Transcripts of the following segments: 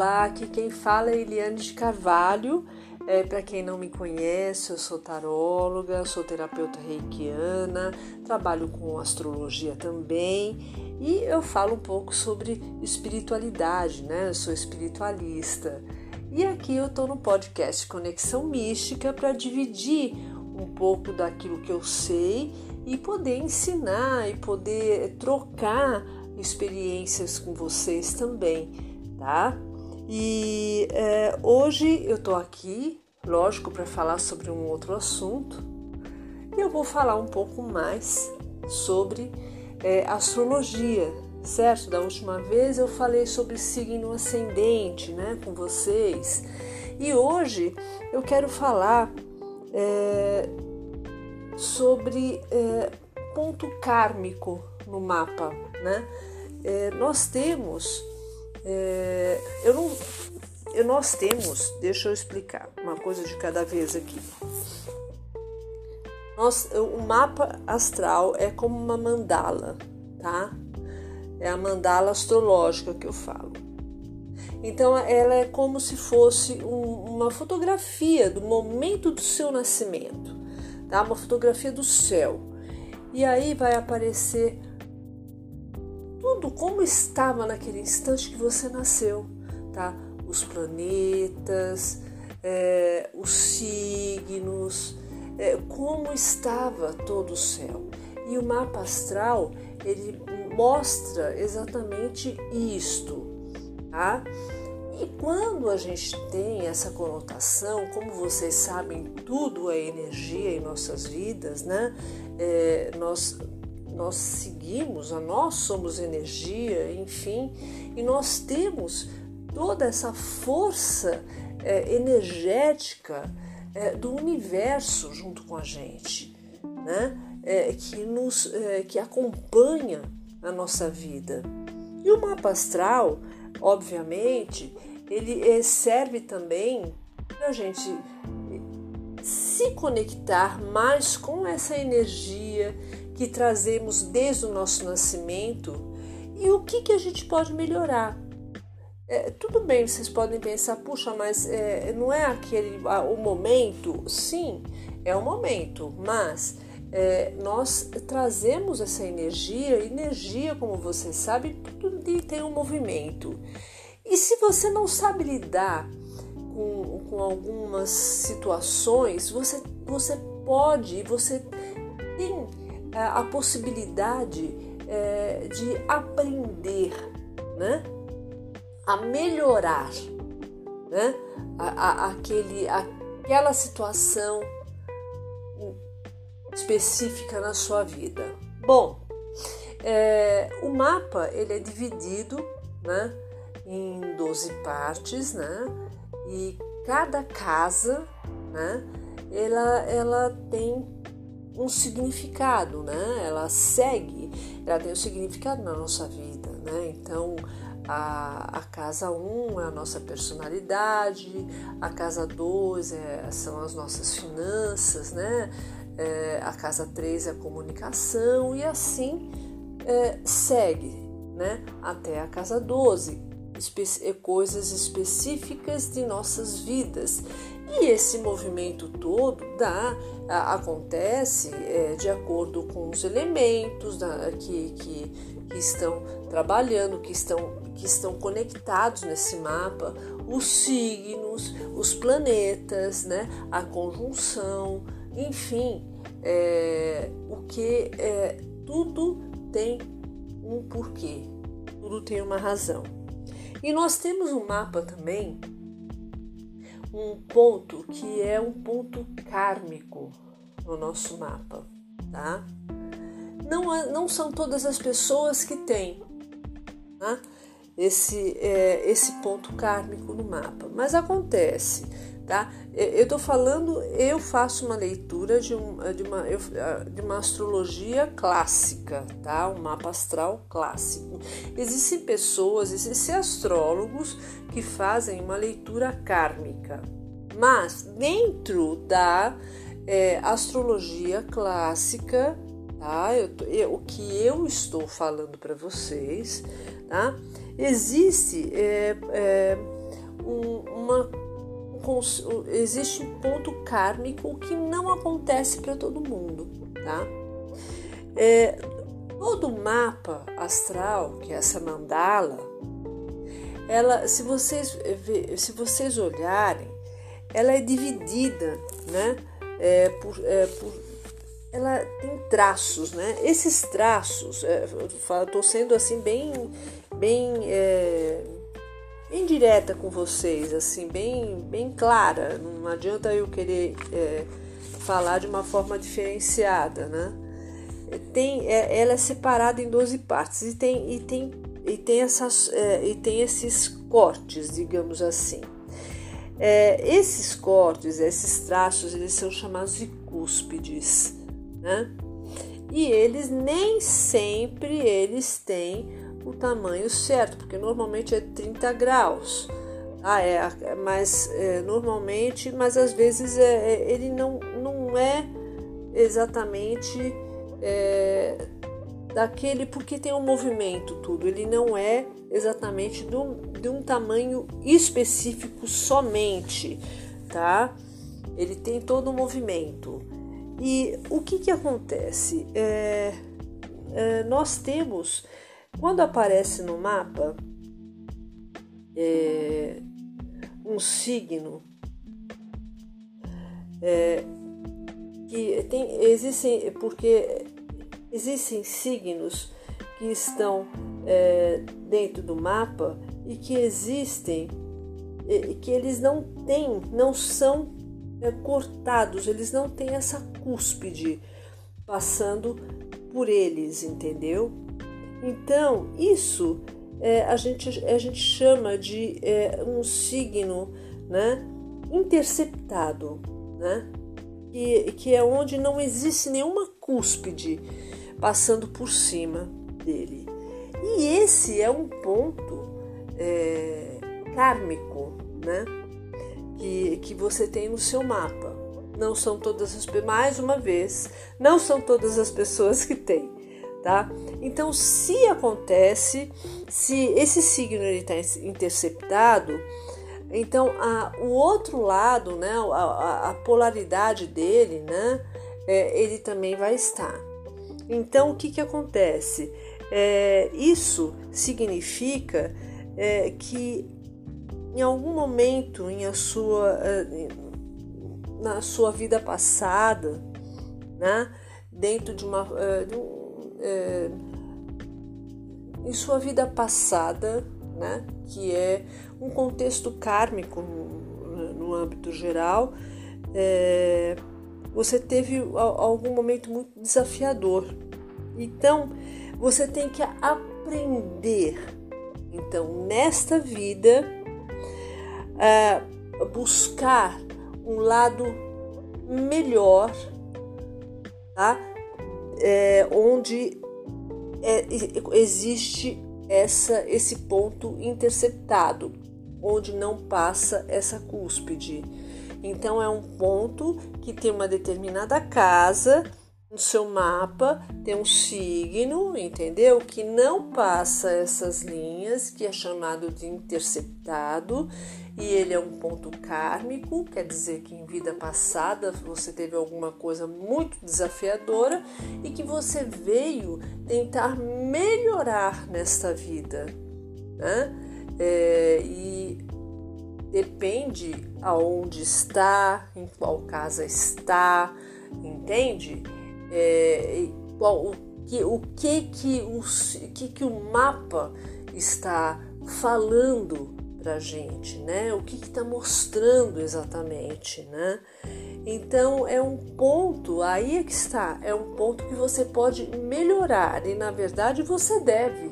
Olá, aqui quem fala é Eliane de Carvalho. É, Para quem não me conhece, eu sou taróloga, sou terapeuta reikiana, trabalho com astrologia também e eu falo um pouco sobre espiritualidade, né? Eu sou espiritualista. E aqui eu estou no podcast Conexão Mística para dividir um pouco daquilo que eu sei e poder ensinar e poder trocar experiências com vocês também, tá? E é, hoje eu tô aqui, lógico, para falar sobre um outro assunto. E eu vou falar um pouco mais sobre é, astrologia, certo? Da última vez eu falei sobre signo ascendente, né, com vocês. E hoje eu quero falar é, sobre é, ponto kármico no mapa, né? É, nós temos, é, eu não, eu, nós temos, deixa eu explicar uma coisa de cada vez aqui. Nós, o mapa astral é como uma mandala, tá? É a mandala astrológica que eu falo. Então, ela é como se fosse um, uma fotografia do momento do seu nascimento, tá? Uma fotografia do céu. E aí vai aparecer como estava naquele instante que você nasceu, tá? Os planetas, é, os signos, é, como estava todo o céu. E o mapa astral ele mostra exatamente isto, tá? E quando a gente tem essa conotação, como vocês sabem, tudo é energia em nossas vidas, né? É, nós nós seguimos, nós somos energia, enfim, e nós temos toda essa força é, energética é, do universo junto com a gente, né? É, que nos é, que acompanha a nossa vida. E o mapa astral, obviamente, ele é, serve também para a gente se conectar mais com essa energia que trazemos desde o nosso nascimento e o que, que a gente pode melhorar. É, tudo bem, vocês podem pensar, puxa, mas é, não é aquele o momento? Sim, é o momento, mas é, nós trazemos essa energia, energia, como você sabe, tudo tem um movimento. E se você não sabe lidar com, com algumas situações, você, você pode, você tem é, a possibilidade é, de aprender, né? A melhorar, né? A, a, aquele, aquela situação específica na sua vida. Bom, é, o mapa ele é dividido, né? Em 12 partes, né? E cada casa, né? Ela, ela tem um significado, né? Ela segue, ela tem um significado na nossa vida, né? Então, a, a casa 1 um é a nossa personalidade, a casa 2 é, são as nossas finanças, né? É, a casa 3 é a comunicação e assim é, segue, né? Até a casa 12, espe coisas específicas de nossas vidas. E esse movimento todo dá, acontece é, de acordo com os elementos da, que, que, que estão trabalhando, que estão, que estão conectados nesse mapa, os signos, os planetas, né, a conjunção, enfim, é, o que é, tudo tem um porquê, tudo tem uma razão. E nós temos um mapa também um ponto que é um ponto kármico no nosso mapa, tá? Não, não são todas as pessoas que têm tá? esse, é, esse ponto kármico no mapa, mas acontece tá? Eu estou falando, eu faço uma leitura de, um, de, uma, de uma astrologia clássica, tá? Um mapa astral clássico. Existem pessoas, existem astrólogos que fazem uma leitura kármica, mas dentro da é, astrologia clássica, tá? Eu, eu, o que eu estou falando para vocês, tá? Existe é, é, um, uma existe um ponto kármico que não acontece para todo mundo, tá? É, todo mapa astral, que é essa mandala, ela, se vocês se vocês olharem, ela é dividida, né? É, por, é, por, ela tem traços, né? Esses traços, estou é, sendo assim bem, bem, é, bem direta com vocês, assim bem, bem clara. Não adianta eu querer é, falar de uma forma diferenciada, né? Tem, é, ela é separada em 12 partes e tem, e tem, e tem, essas, é, e tem esses cortes, digamos assim. É, esses cortes, esses traços, eles são chamados de cúspides né? E eles nem sempre eles têm o tamanho certo, porque normalmente é 30 graus. Ah, é, mas é, normalmente, mas às vezes é, é, ele não, não é exatamente é, daquele, porque tem um movimento tudo, ele não é exatamente do, de um tamanho específico somente, tá? Ele tem todo o movimento. E o que, que acontece? É, é, nós temos, quando aparece no mapa é, um signo é, que tem, existem, porque existem signos que estão é, dentro do mapa e que existem, que eles não têm, não são é, cortados, eles não têm essa cúspide passando por eles, entendeu? Então, isso é, a, gente, a gente chama de é, um signo né, interceptado, né? Que, que é onde não existe nenhuma cúspide passando por cima dele. E esse é um ponto é, kármico, né? que, que você tem no seu mapa. Não são todas as mais uma vez, não são todas as pessoas que têm, tá? Então, se acontece, se esse signo está interceptado, então a, o outro lado, né, a, a polaridade dele, né, é, ele também vai estar. Então, o que, que acontece? É, isso significa é, que em algum momento em a sua, eh, na sua vida passada, né? dentro de uma. Eh, de é, em sua vida passada, né? que é um contexto kármico no, no âmbito geral, é, você teve algum momento muito desafiador. Então, você tem que aprender. Então, nesta vida, uh, buscar um lado melhor, tá? É, onde é, existe essa, esse ponto interceptado, onde não passa essa cúspide. Então é um ponto que tem uma determinada casa no seu mapa tem um signo, entendeu? Que não passa essas linhas, que é chamado de interceptado, e ele é um ponto kármico, quer dizer que em vida passada você teve alguma coisa muito desafiadora e que você veio tentar melhorar nesta vida, né? É, e depende aonde está, em qual casa está, entende? É, bom, o que o que que o, que que o mapa está falando para gente, né? O que está mostrando exatamente, né? Então é um ponto aí é que está, é um ponto que você pode melhorar e na verdade você deve,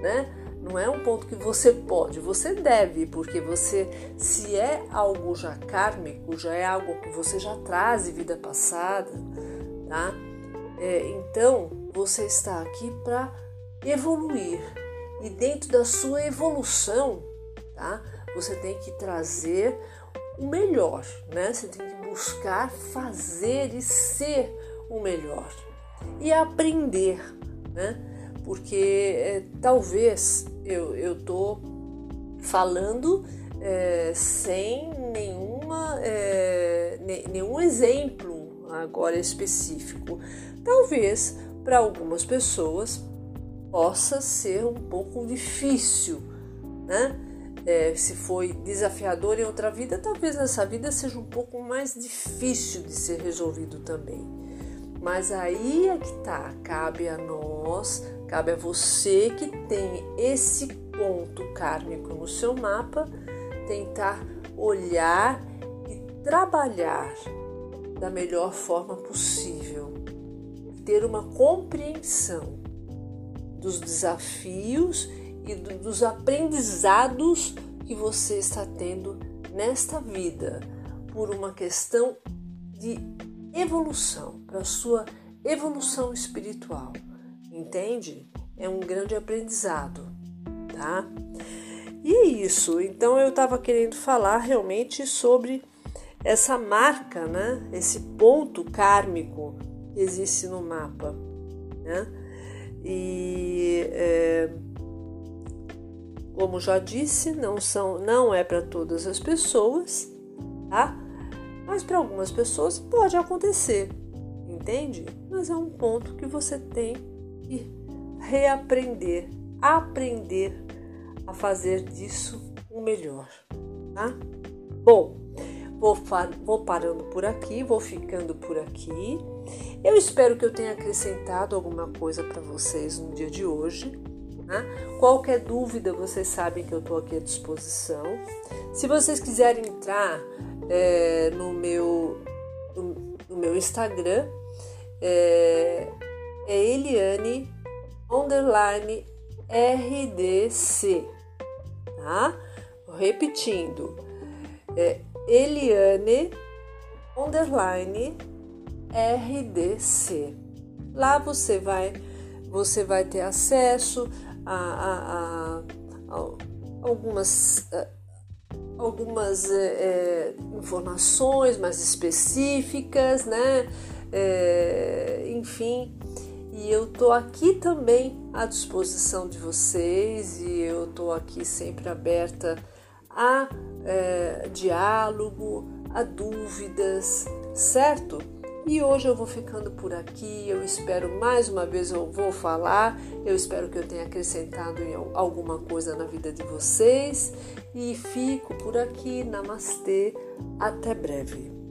né? Não é um ponto que você pode, você deve, porque você, se é algo já kármico, já é algo que você já traz de vida passada, tá? É, então, você está aqui para evoluir e dentro da sua evolução, tá? Você tem que trazer o melhor, né? Você tem que buscar fazer e ser o melhor e aprender, né? Porque é, talvez eu eu tô falando é, sem nenhuma, é, nenhum exemplo agora específico. Talvez para algumas pessoas possa ser um pouco difícil, né? É, se foi desafiador em outra vida, talvez nessa vida seja um pouco mais difícil de ser resolvido também. Mas aí é que tá, cabe a nós, cabe a você que tem esse ponto kármico no seu mapa, tentar olhar e trabalhar da melhor forma possível, ter uma compreensão dos desafios e do, dos aprendizados que você está tendo nesta vida por uma questão de evolução, para sua evolução espiritual. Entende? É um grande aprendizado, tá? E é isso. Então eu estava querendo falar realmente sobre essa marca, né? Esse ponto kármico que existe no mapa, né? E é, como já disse, não são, não é para todas as pessoas, tá? Mas para algumas pessoas pode acontecer, entende? Mas é um ponto que você tem que reaprender, aprender a fazer disso o melhor, tá? Bom, vou, vou parando por aqui, vou ficando por aqui. Eu espero que eu tenha acrescentado alguma coisa para vocês no dia de hoje. Né? Qualquer dúvida, vocês sabem que eu estou aqui à disposição. Se vocês quiserem entrar é, no, meu, no, no, meu Instagram, é, é Eliane underline RDC, tá? Repetindo, é Eliane underline RDC. Lá você vai você vai ter acesso a, a, a, a algumas algumas é, é, informações mais específicas, né? É, enfim, e eu tô aqui também à disposição de vocês e eu tô aqui sempre aberta a é, diálogo, a dúvidas, certo? E hoje eu vou ficando por aqui. Eu espero mais uma vez eu vou falar. Eu espero que eu tenha acrescentado alguma coisa na vida de vocês. E fico por aqui. Namastê. Até breve.